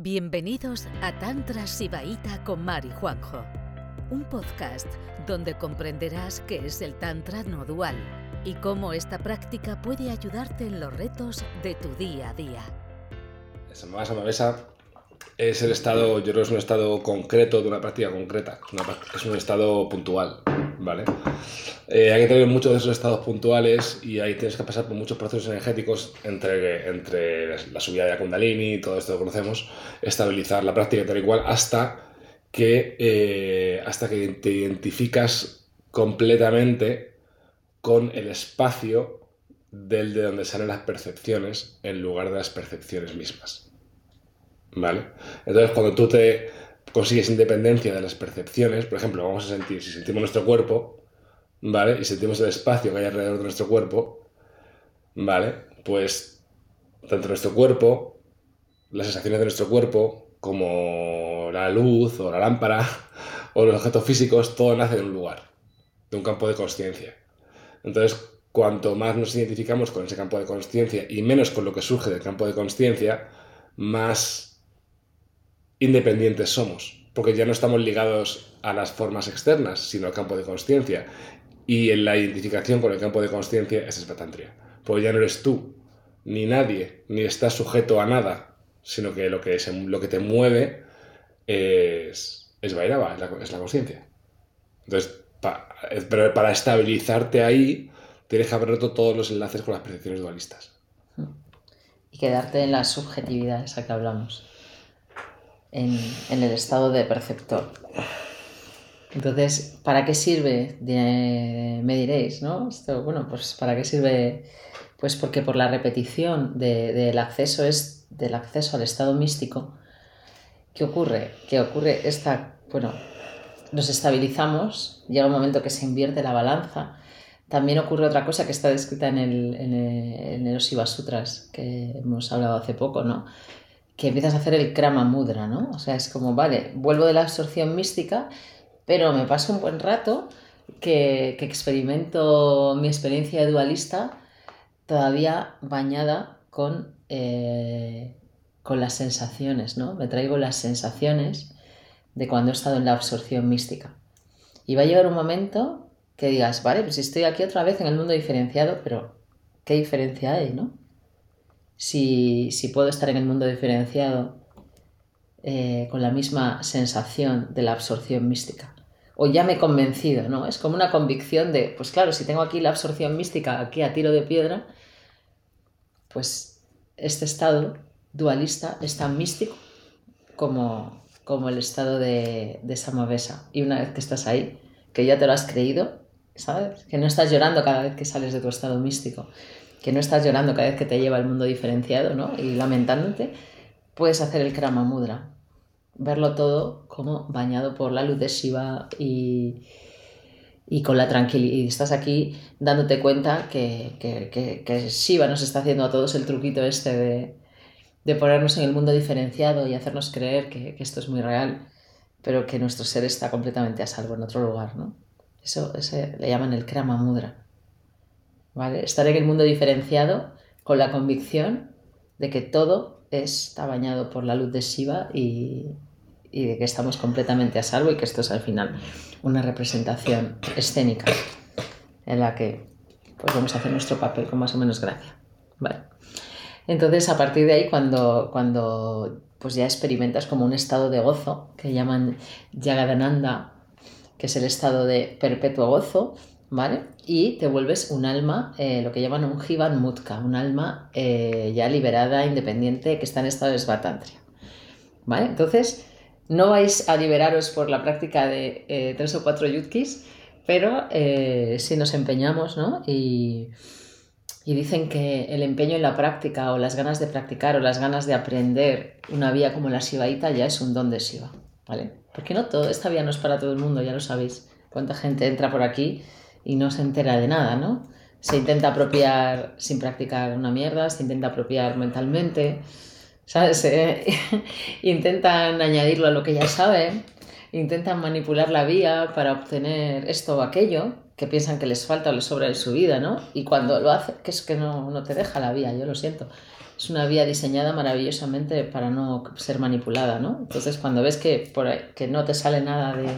Bienvenidos a Tantra Sibaíta con Mari Juanjo, un podcast donde comprenderás qué es el Tantra no dual y cómo esta práctica puede ayudarte en los retos de tu día a día. Samavesa es el estado, yo creo es un estado concreto de una práctica concreta, es un estado puntual, ¿vale? Eh, hay que tener muchos de esos estados puntuales y ahí tienes que pasar por muchos procesos energéticos entre, entre la subida de la Kundalini, todo esto lo conocemos, estabilizar la práctica tal y cual hasta que, eh, hasta que te identificas completamente con el espacio del de donde salen las percepciones en lugar de las percepciones mismas. ¿Vale? Entonces, cuando tú te consigues independencia de las percepciones, por ejemplo, vamos a sentir, si sentimos nuestro cuerpo, ¿vale? Y sentimos el espacio que hay alrededor de nuestro cuerpo, ¿vale? Pues tanto nuestro cuerpo, las sensaciones de nuestro cuerpo, como la luz o la lámpara o los objetos físicos, todo nace de un lugar, de un campo de conciencia. Entonces, cuanto más nos identificamos con ese campo de conciencia y menos con lo que surge del campo de conciencia, más independientes somos, porque ya no estamos ligados a las formas externas, sino al campo de conciencia. Y en la identificación con el campo de conciencia es Svatantria. Porque ya no eres tú, ni nadie, ni estás sujeto a nada, sino que lo que, es, lo que te mueve es, es Vairava, es la, es la conciencia. Entonces, pero para estabilizarte ahí, tienes que haber roto todos los enlaces con las percepciones dualistas. Y quedarte en la subjetividad esa que hablamos, en, en el estado de perceptor. Entonces, ¿para qué sirve? me diréis, ¿no? Esto, bueno, pues ¿para qué sirve? Pues porque por la repetición del acceso es del acceso al estado místico, ¿qué ocurre? Que ocurre esta, bueno, nos estabilizamos, llega un momento que se invierte la balanza. También ocurre otra cosa que está descrita en, el, en, el, en que hemos hablado hace poco, ¿no? Que empiezas a hacer el Krama Mudra, ¿no? O sea, es como, vale, vuelvo de la absorción mística pero me paso un buen rato que, experimento mi experiencia dualista todavía bañada con, eh, con las sensaciones, ¿no? Me traigo las sensaciones de cuando he estado en la absorción mística. Y va a llegar un momento que digas, vale, pues estoy aquí otra vez en el mundo diferenciado, pero ¿qué diferencia hay, no? Si, puedo estar en el mundo diferenciado eh, con la misma sensación de la absorción mística o ya me he convencido, ¿no? Es como una convicción de, pues claro, si tengo aquí la absorción mística, aquí a tiro de piedra, pues este estado dualista es tan místico como, como el estado de, de Samavesa. Y una vez que estás ahí, que ya te lo has creído, ¿sabes? Que no estás llorando cada vez que sales de tu estado místico, que no estás llorando cada vez que te lleva al mundo diferenciado, ¿no? Y lamentándote, puedes hacer el Krama Mudra, verlo todo como bañado por la luz de Shiva y, y con la tranquilidad. Y estás aquí dándote cuenta que, que, que, Shiva nos está haciendo a todos el truquito este de, de ponernos en el mundo diferenciado y hacernos creer que, esto es muy real, pero que nuestro ser está completamente a salvo en otro lugar, ¿no? Eso ese le llaman el Krama Mudra. ¿Vale? Estar en el mundo diferenciado con la convicción de que todo está bañado por la luz de Shiva y, y de que estamos completamente a salvo y que esto es al final una representación escénica en la que pues vamos a hacer nuestro papel con más o menos gracia. Vale. Entonces, a partir de ahí, cuando, cuando pues ya experimentas como un estado de gozo, que llaman Yagadananda, que es el estado de perpetuo gozo, ¿vale? Y te vuelves un alma, eh, lo que llaman un Jivan Mutka, un alma eh, ya liberada, independiente, que está en estado de Svatantria, ¿vale? Entonces, no vais a liberaros por la práctica de eh, tres o cuatro yutkis, pero si nos empeñamos, ¿no? Y, dicen que el empeño en la práctica o las ganas de practicar o las ganas de aprender una vía como la Shivaita ya es un don de Shiva, ¿vale? Porque no todo, esta vía no es para todo el mundo, ya lo sabéis. Cuánta gente entra por aquí y no se entera de nada, ¿no? Se intenta apropiar sin practicar una mierda, se intenta apropiar mentalmente, ¿sabes? Eh, intentan añadirlo a lo que ya saben, intentan manipular la vía para obtener esto o aquello que piensan que les falta o les sobra en su vida, ¿no? Y cuando lo hacen, que es que no, no te deja la vía, yo lo siento, es una vía diseñada maravillosamente para no ser manipulada, ¿no? Entonces, cuando ves que, por que no te sale nada de,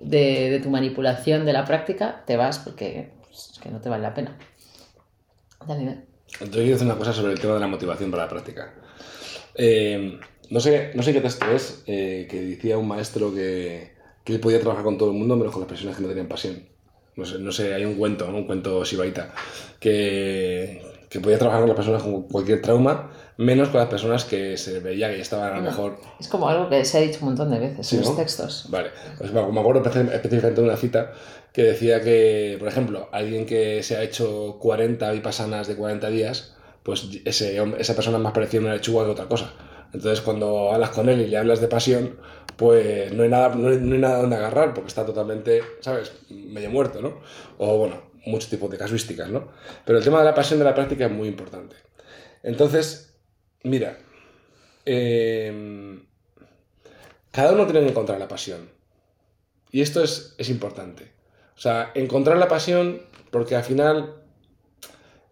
de, de, tu manipulación de la práctica, te vas porque pues, es que no te vale la pena. Dale, Yo quiero decir una cosa sobre el tema de la motivación para la práctica. Eh, no, sé, no sé qué texto es, eh, que decía un maestro que, que él podía trabajar con todo el mundo, menos con las personas que no tenían pasión. No sé, no sé hay un cuento, ¿no? un cuento shibaita, que, que podía trabajar con las personas con cualquier trauma, menos con las personas que se veía que estaban a lo No, mejor Es como algo que se ha dicho un montón de veces Sí, en los ¿no? textos. Vale, pues me acuerdo espe- específicamente de una cita que decía que, por ejemplo, alguien que se ha hecho 40 vipassanas de 40 días, pues ese, esa persona es más parecida a una lechuga que otra cosa. Entonces, cuando hablas con él y le hablas de pasión, pues no hay nada, no hay, no hay nada donde agarrar, porque está totalmente, ¿sabes?, medio muerto, ¿no? O bueno, muchos tipos de casuísticas, ¿no? Pero el tema de la pasión de la práctica es muy importante. Entonces, mira, em, cada uno tiene que encontrar la pasión. Y esto es, es importante. O sea, encontrar la pasión, porque al final,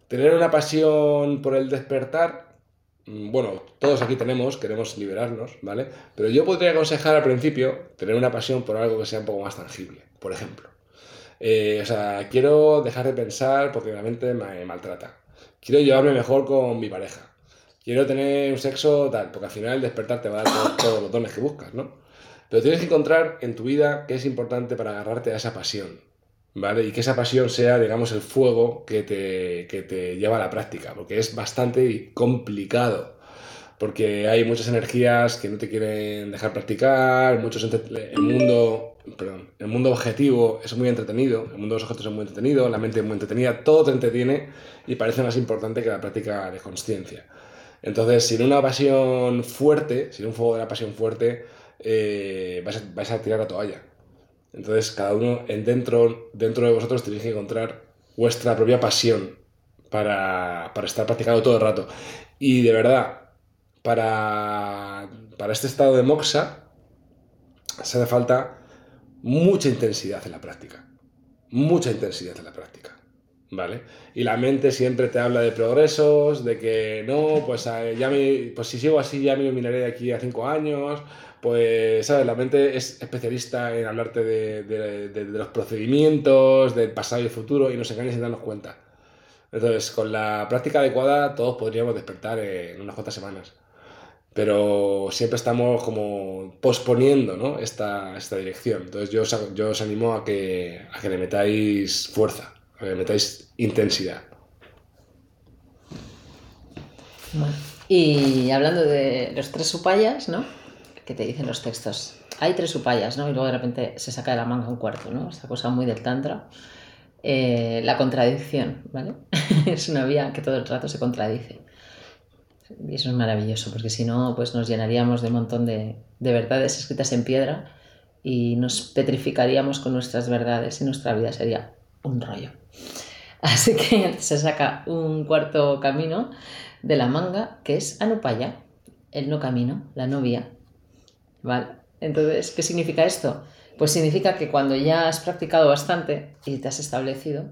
tener una pasión por el despertar, mm, bueno, todos aquí tenemos, queremos liberarnos, ¿vale? Pero yo podría aconsejar al principio tener una pasión por algo que sea un poco más tangible, por ejemplo. Eh, o sea, quiero dejar de pensar porque la mente me maltrata. Quiero llevarme mejor con mi pareja. Quiero tener un sexo tal, porque al final el despertar te va a dar todo- todos los dones que buscas, ¿no? Pero tienes que encontrar en tu vida qué es importante para agarrarte a esa pasión, ¿vale? Y que esa pasión sea, digamos, el fuego que te, que te lleva a la práctica, porque es bastante complicado. Porque hay muchas energías que no te quieren dejar practicar, muchos el mundo, perdón, el mundo objetivo es muy entretenido, el mundo de los objetos es muy entretenido, la mente es muy entretenida, todo te entretiene y parece más importante que la práctica de conciencia. Entonces, sin una pasión fuerte, sin un fuego de la pasión fuerte, eh, vais, a, vais a tirar la toalla. Entonces, cada uno en dentro, dentro de vosotros tenéis que encontrar vuestra propia pasión para, para estar practicando todo el rato. Y de verdad, para, para este estado de moxa, se hace falta mucha intensidad en la práctica. Mucha intensidad en la práctica. ¿Vale? Y la mente siempre te habla de progresos, de que no, pues, eh, ya me, pues si sigo así ya me iluminaré de aquí a cinco años. Pues, ¿sabes? La mente es especialista en hablarte de, de- los procedimientos, del pasado y el futuro, y nos engaña sin darnos cuenta. Entonces, con la práctica adecuada, todos podríamos despertar en unas cuantas semanas. Pero siempre estamos como posponiendo ¿no? esta, esta dirección. Entonces, yo os, yo os animo a que, a que le metáis fuerza, metáis intensidad. Y hablando de los tres upayas, ¿no? Que te dicen los textos. Hay tres upayas, ¿no? Y luego de repente se saca de la manga un cuarto, ¿no? Esta cosa muy del tantra. Eh, la contradicción, ¿vale? es una vía que todo el rato se contradice. Y eso es maravilloso, porque si no, pues nos llenaríamos de un montón de, de verdades escritas en piedra y nos petrificaríamos con nuestras verdades y nuestra vida sería un rollo. Así que se saca un cuarto camino de la manga que es Anupaya, el no camino, la no vía. ¿Vale? Entonces, ¿qué significa esto? Pues significa que cuando ya has practicado bastante y te has establecido,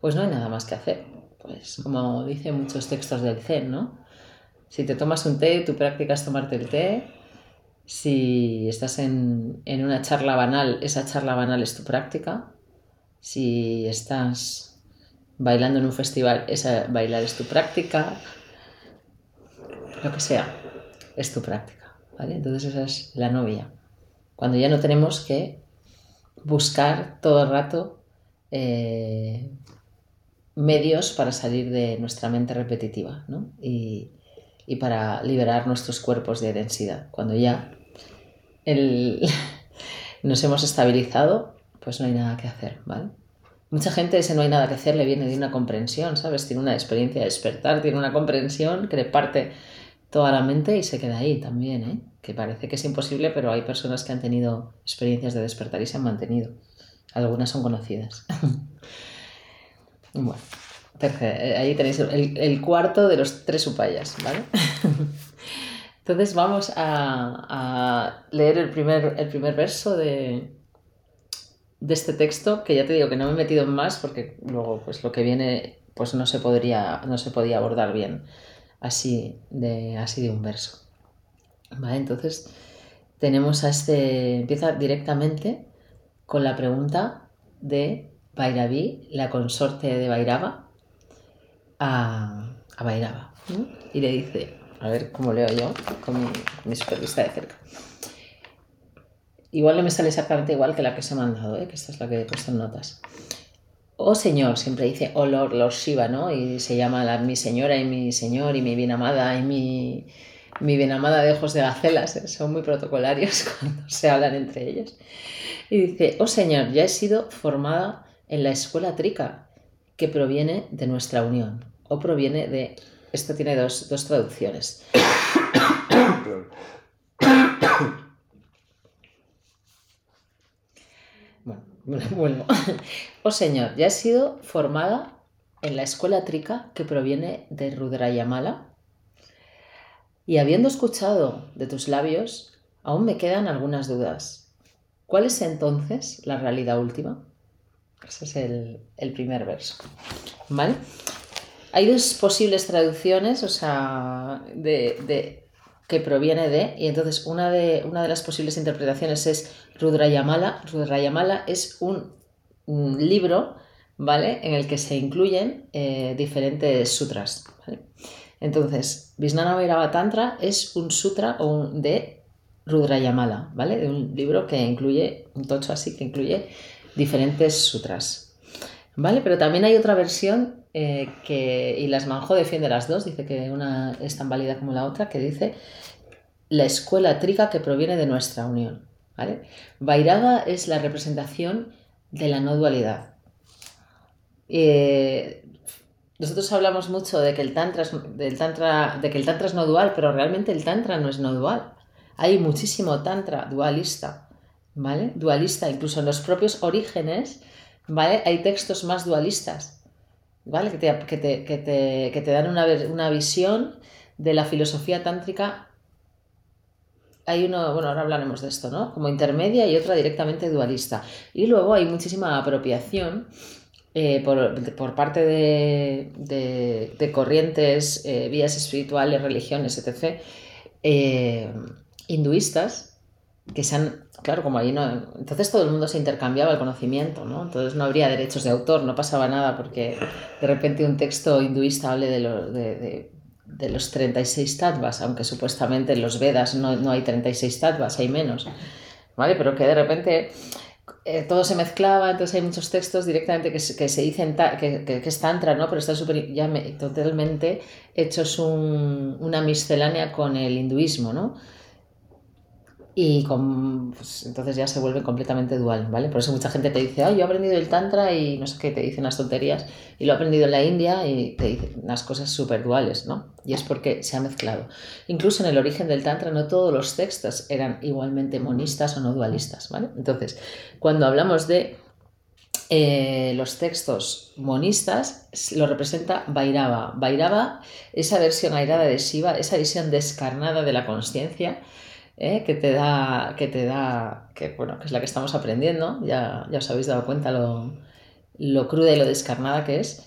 pues no hay nada más que hacer. Pues como dicen muchos textos del Zen, ¿no? Si te tomas un té, tu práctica es tomarte el té. Si estás en, en una charla banal, esa charla banal es tu práctica. Si estás bailando en un festival, esa bailar es tu práctica. Lo que sea, es tu práctica. ¿vale? Entonces esa es la novia. Cuando ya no tenemos que buscar todo el rato eh, medios para salir de nuestra mente repetitiva ¿no? y, y para liberar nuestros cuerpos de densidad. Cuando ya el- nos hemos estabilizado, pues no hay nada que hacer, ¿vale? Mucha gente ese no hay nada que hacer le viene de una comprensión, ¿sabes? Tiene una experiencia de despertar, tiene una comprensión que le parte toda la mente y se queda ahí también, ¿eh? Que parece que es imposible, pero hay personas que han tenido experiencias de despertar y se han mantenido. Algunas son conocidas. bueno, tercer- eh, ahí tenéis el, cuarto de los tres upayas, ¿vale? Entonces vamos a, a leer el primer, el primer verso de, de este texto, que ya te digo que no me he metido en más porque luego pues lo que viene pues no se podría no se podía abordar bien así de, así de un verso. ¿Vale? Entonces tenemos a este, empieza directamente con la pregunta de Bairaví, la consorte de Bairaba, a, a Bairaba. Y le dice, a ver cómo leo yo con mi, mi supervista de cerca. Igual no me sale exactamente igual que la que se ha mandado, ¿eh? que esta es la que he puesto en notas. Oh Señor, siempre dice, oh Lord, Lord Shiva, ¿no? Y se llama la, mi señora y mi señor y mi bien amada y mi, mi bien amada de ojos de gacelas, ¿eh? son muy protocolarios cuando se hablan entre ellos. Y dice, oh Señor, ya he sido formada en la escuela trica, que proviene de nuestra unión, o proviene de... Esto tiene dos, dos traducciones. vuelvo. Oh Señor, ya he sido formada en la escuela trica que proviene de Rudrayamala y habiendo escuchado de tus labios, aún me quedan algunas dudas. ¿Cuál es entonces la realidad última? Ese es el, primer verso. ¿Vale? Hay dos posibles traducciones, o sea, de, que proviene de, y entonces una de, una de las posibles interpretaciones es Rudrayamala. Rudrayamala es un, libro, ¿vale? En el que se incluyen eh, diferentes sutras, ¿vale? Entonces, Vairava Tantra es un sutra de Rudrayamala, ¿vale? De un libro que incluye, un tocho así, que incluye diferentes sutras, ¿vale? Pero también hay otra versión eh, que, y las Manjo defiende las dos, dice que una es tan válida como la otra, que dice la escuela trica que proviene de nuestra unión, ¿vale? Vairava es la representación de la no dualidad. Eh, nosotros hablamos mucho de que el tantra es, del tantra, de que el tantra es no dual, pero realmente el tantra no es no dual. Hay muchísimo tantra dualista, ¿vale? Dualista, incluso en los propios orígenes, ¿vale? Hay textos más dualistas, ¿vale? Que te, que te, dan una, una visión de la filosofía tántrica hay uno, bueno, ahora hablaremos de esto, ¿no? Como intermedia y otra directamente dualista. Y luego hay muchísima apropiación eh, por, parte de, corrientes, eh, vías espirituales, religiones, etc., eh, hinduistas, que se han, claro, como ahí no, entonces todo el mundo se intercambiaba el conocimiento, ¿no? Entonces no habría derechos de autor, no pasaba nada porque de repente un texto hinduista hable de, lo, de, de, los 36 tattvas, aunque supuestamente en los Vedas no, no hay 36 tattvas, hay menos, ¿vale? Pero que de repente eh, todo se mezclaba, entonces hay muchos textos directamente que, se dicen que, que, es tantra, ¿no? Pero están super, ya totalmente hechos una miscelánea con el hinduismo, ¿no? Y con, pues, entonces ya se vuelve completamente dual, ¿vale? Por eso mucha gente te dice, ay, yo he aprendido el tantra y no sé qué, te dicen unas tonterías, y lo he aprendido en la India y te dicen unas cosas súper duales, ¿no? Y es porque se ha mezclado. Incluso en el origen del tantra no todos los textos eran igualmente monistas o no dualistas, ¿vale? Entonces, cuando hablamos de eh, los textos monistas lo representa Vairava. Vairava, esa versión airada de Shiva, esa visión descarnada de la conciencia, ¿eh? que te da, que te da, que bueno, que es la que estamos aprendiendo, ya, ya os habéis dado cuenta lo, lo cruda y lo descarnada que es,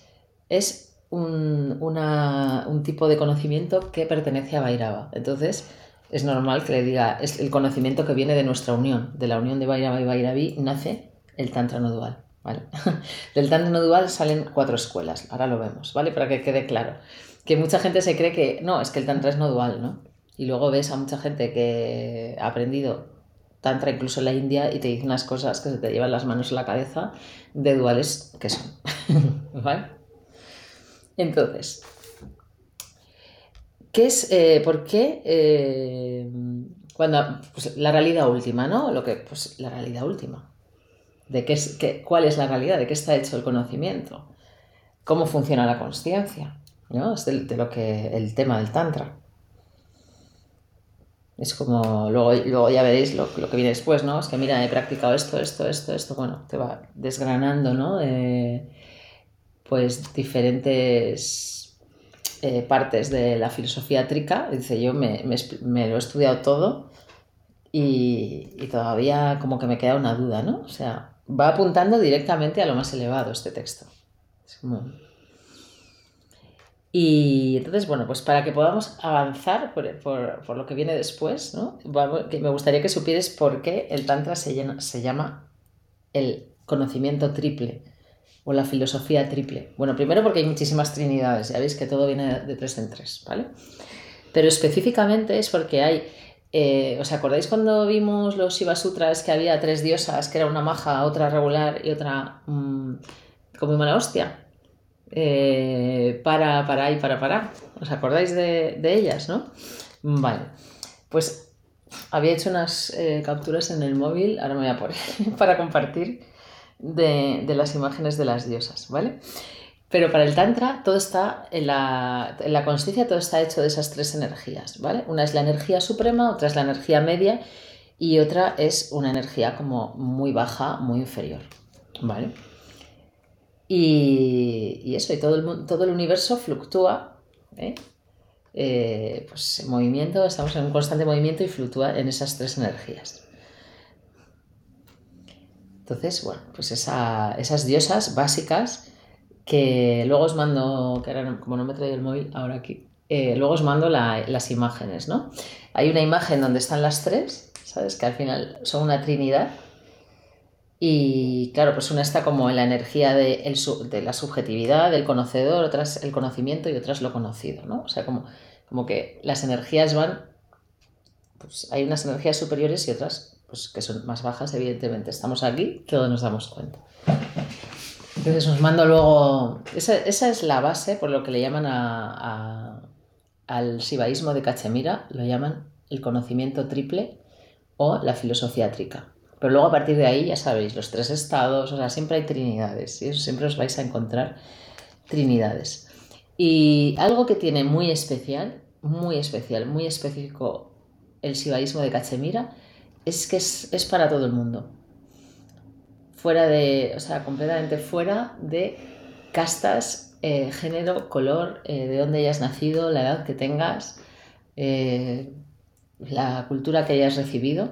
es un, un tipo de conocimiento que pertenece a Vairava. Entonces, es normal que le diga, es el conocimiento que viene de nuestra unión, de la unión de Vairava y Vairavi, nace el Tantra no dual. ¿vale? Del Tantra no dual salen cuatro escuelas, ahora lo vemos, ¿vale? Para que quede claro. Que mucha gente se cree que no, es que el Tantra es no dual, ¿no? Y luego ves a mucha gente que ha aprendido tantra incluso en la India y te dice unas cosas que se te llevan las manos en la cabeza de duales que son. ¿Vale? Entonces, ¿qué es, eh, por qué, eh, cuando, pues, la realidad última, ¿no? Lo que, pues la realidad última. De qué es, qué, ¿Cuál es la realidad? ¿De qué está hecho el conocimiento? ¿Cómo funciona la conciencia? ¿no? Es de, de, lo que, el tema del tantra. Es como, luego, luego ya veréis lo, que viene después, ¿no? Es que mira, he practicado esto, esto, esto, esto, bueno, te va desgranando, ¿no? Pues diferentes eh, partes de la filosofía trica. Dice, yo me, me, me lo he estudiado todo y, y, todavía como que me queda una duda, ¿no? O sea, va apuntando directamente a lo más elevado este texto. Es como... Y entonces, bueno, pues para que podamos avanzar por, por, por lo que viene después, ¿no? me gustaría que supieras por qué el Tantra se, llama el conocimiento triple o la filosofía triple. Bueno, primero porque hay muchísimas trinidades, ya veis que todo viene de tres en tres, ¿vale? Pero específicamente es porque hay, eh, ¿os acordáis cuando vimos los Shiva Sutras que había tres diosas, que era una maja, otra regular y otra mmm, como mala hostia? Eh, para, para y para, para. ¿Os acordáis de, ellas, no? Vale, pues había hecho unas eh, capturas en el móvil, ahora me voy a poner para compartir de, de, las imágenes de las diosas, ¿vale? Pero para el Tantra todo está, en la, en la conciencia todo está hecho de esas tres energías, ¿vale? Una es la energía suprema, otra es la energía media y otra es una energía como muy baja, muy inferior, ¿vale? Y, eso, y todo el, todo el universo fluctúa, ¿eh? Eh, pues en movimiento, estamos en un constante movimiento y fluctúa en esas tres energías. Entonces, bueno, pues esa, esas diosas básicas que luego os mando, que ahora como no me traído el móvil, ahora aquí, eh, luego os mando la, las imágenes, ¿no? Hay una imagen donde están las tres, ¿sabes? Que al final son una trinidad. Y claro, pues una está como en la energía de, el, de la subjetividad, del conocedor, otras el conocimiento y otras lo conocido, ¿no? O sea, como, como que las energías van, pues hay unas energías superiores y otras pues que son más bajas, evidentemente. Estamos aquí, todos nos damos cuenta. Entonces os mando luego. Esa, esa, es la base por lo que le llaman a, al sibaísmo de Cachemira, lo llaman el conocimiento triple o la filosofía trica. Pero luego a partir de ahí, ya sabéis, los tres estados, o sea, siempre hay trinidades, y siempre os vais a encontrar trinidades. Y algo que tiene muy especial, muy especial, muy específico el sibaísmo de Cachemira, es que es, es para todo el mundo fuera de, o sea, completamente fuera de castas, eh, género, color, eh, de dónde hayas nacido, la edad que tengas, eh, la cultura que hayas recibido.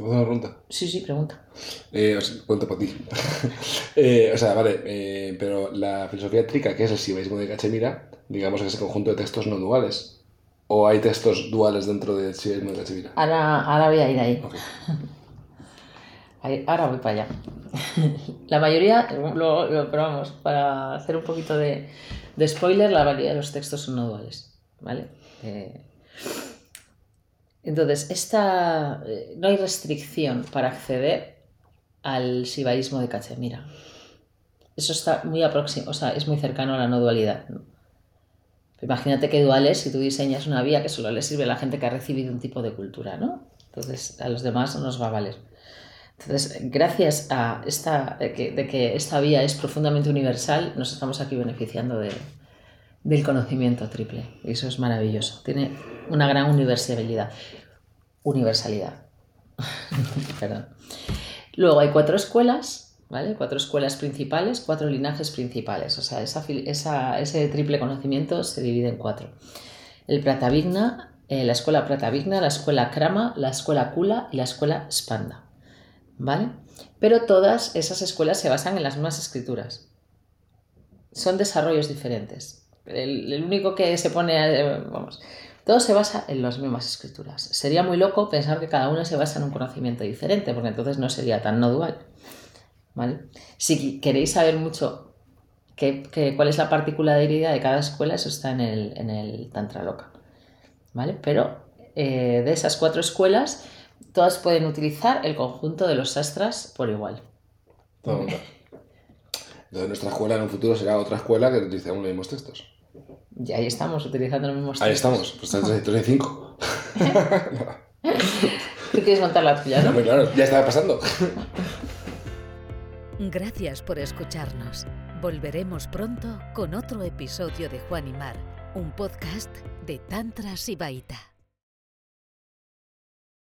¿Te puedo hacer una pregunta? Sí, sí, pregunta. Eh, o sea, cuento por ti. o sea, vale, pero la filosofía trica, que es el sibaísmo de Cachemira, digamos que es el conjunto de textos no duales. ¿O hay textos duales dentro del sibaísmo de Cachemira? Ahora, ahora voy a ir ahí. Okay. Ahora voy para allá. La mayoría, lo, lo, pero vamos, para hacer un poquito de, de, spoiler, la mayoría de los textos son no duales, ¿vale? Eh, entonces, esta, eh, no hay restricción para acceder al sibaísmo de Cachemira. Eso está muy aproximado, o sea, es muy cercano a la no dualidad. Imagínate que duales si tú diseñas una vía que solo le sirve a la gente que ha recibido un tipo de cultura, ¿no? Entonces, a los demás no nos va a valer. Entonces, gracias a esta, que, de que, esta vía es profundamente universal, nos estamos aquí beneficiando de, del conocimiento triple. Eso es maravilloso. Tiene una gran universalidad. Universalidad. Perdón. Luego hay cuatro escuelas, ¿vale? Cuatro escuelas principales, cuatro linajes principales. O sea, esa, ese triple conocimiento se divide en cuatro. El Pratavigna, eh, la escuela Pratavigna, la escuela Krama, la escuela Kula y la escuela Spanda. ¿vale? Pero todas esas escuelas se basan en las mismas escrituras. Son desarrollos diferentes. El, único que se pone, eh, vamos, todo se basa en las mismas escrituras. Sería muy loco pensar que cada una se basa en un conocimiento diferente, porque entonces no sería tan no dual. ¿Vale? Si queréis saber mucho qué, qué, cuál es la particularidad de cada escuela, eso está en el, en el Tantra Loka. ¿Vale? Pero eh, de esas cuatro escuelas, todas pueden utilizar el conjunto de los sastras por igual. Todo Entonces nuestra escuela en un futuro será otra escuela que utilicemos los mismos textos. Y ahí estamos, utilizando los mismos textos. Ahí estamos, pues estás en 5. Tú quieres montar la tuya, ¿no? Muy claro, ya estaba pasando. Gracias por escucharnos. Volveremos pronto con otro episodio de Juan y Mar, un podcast de Tantra Sibaita.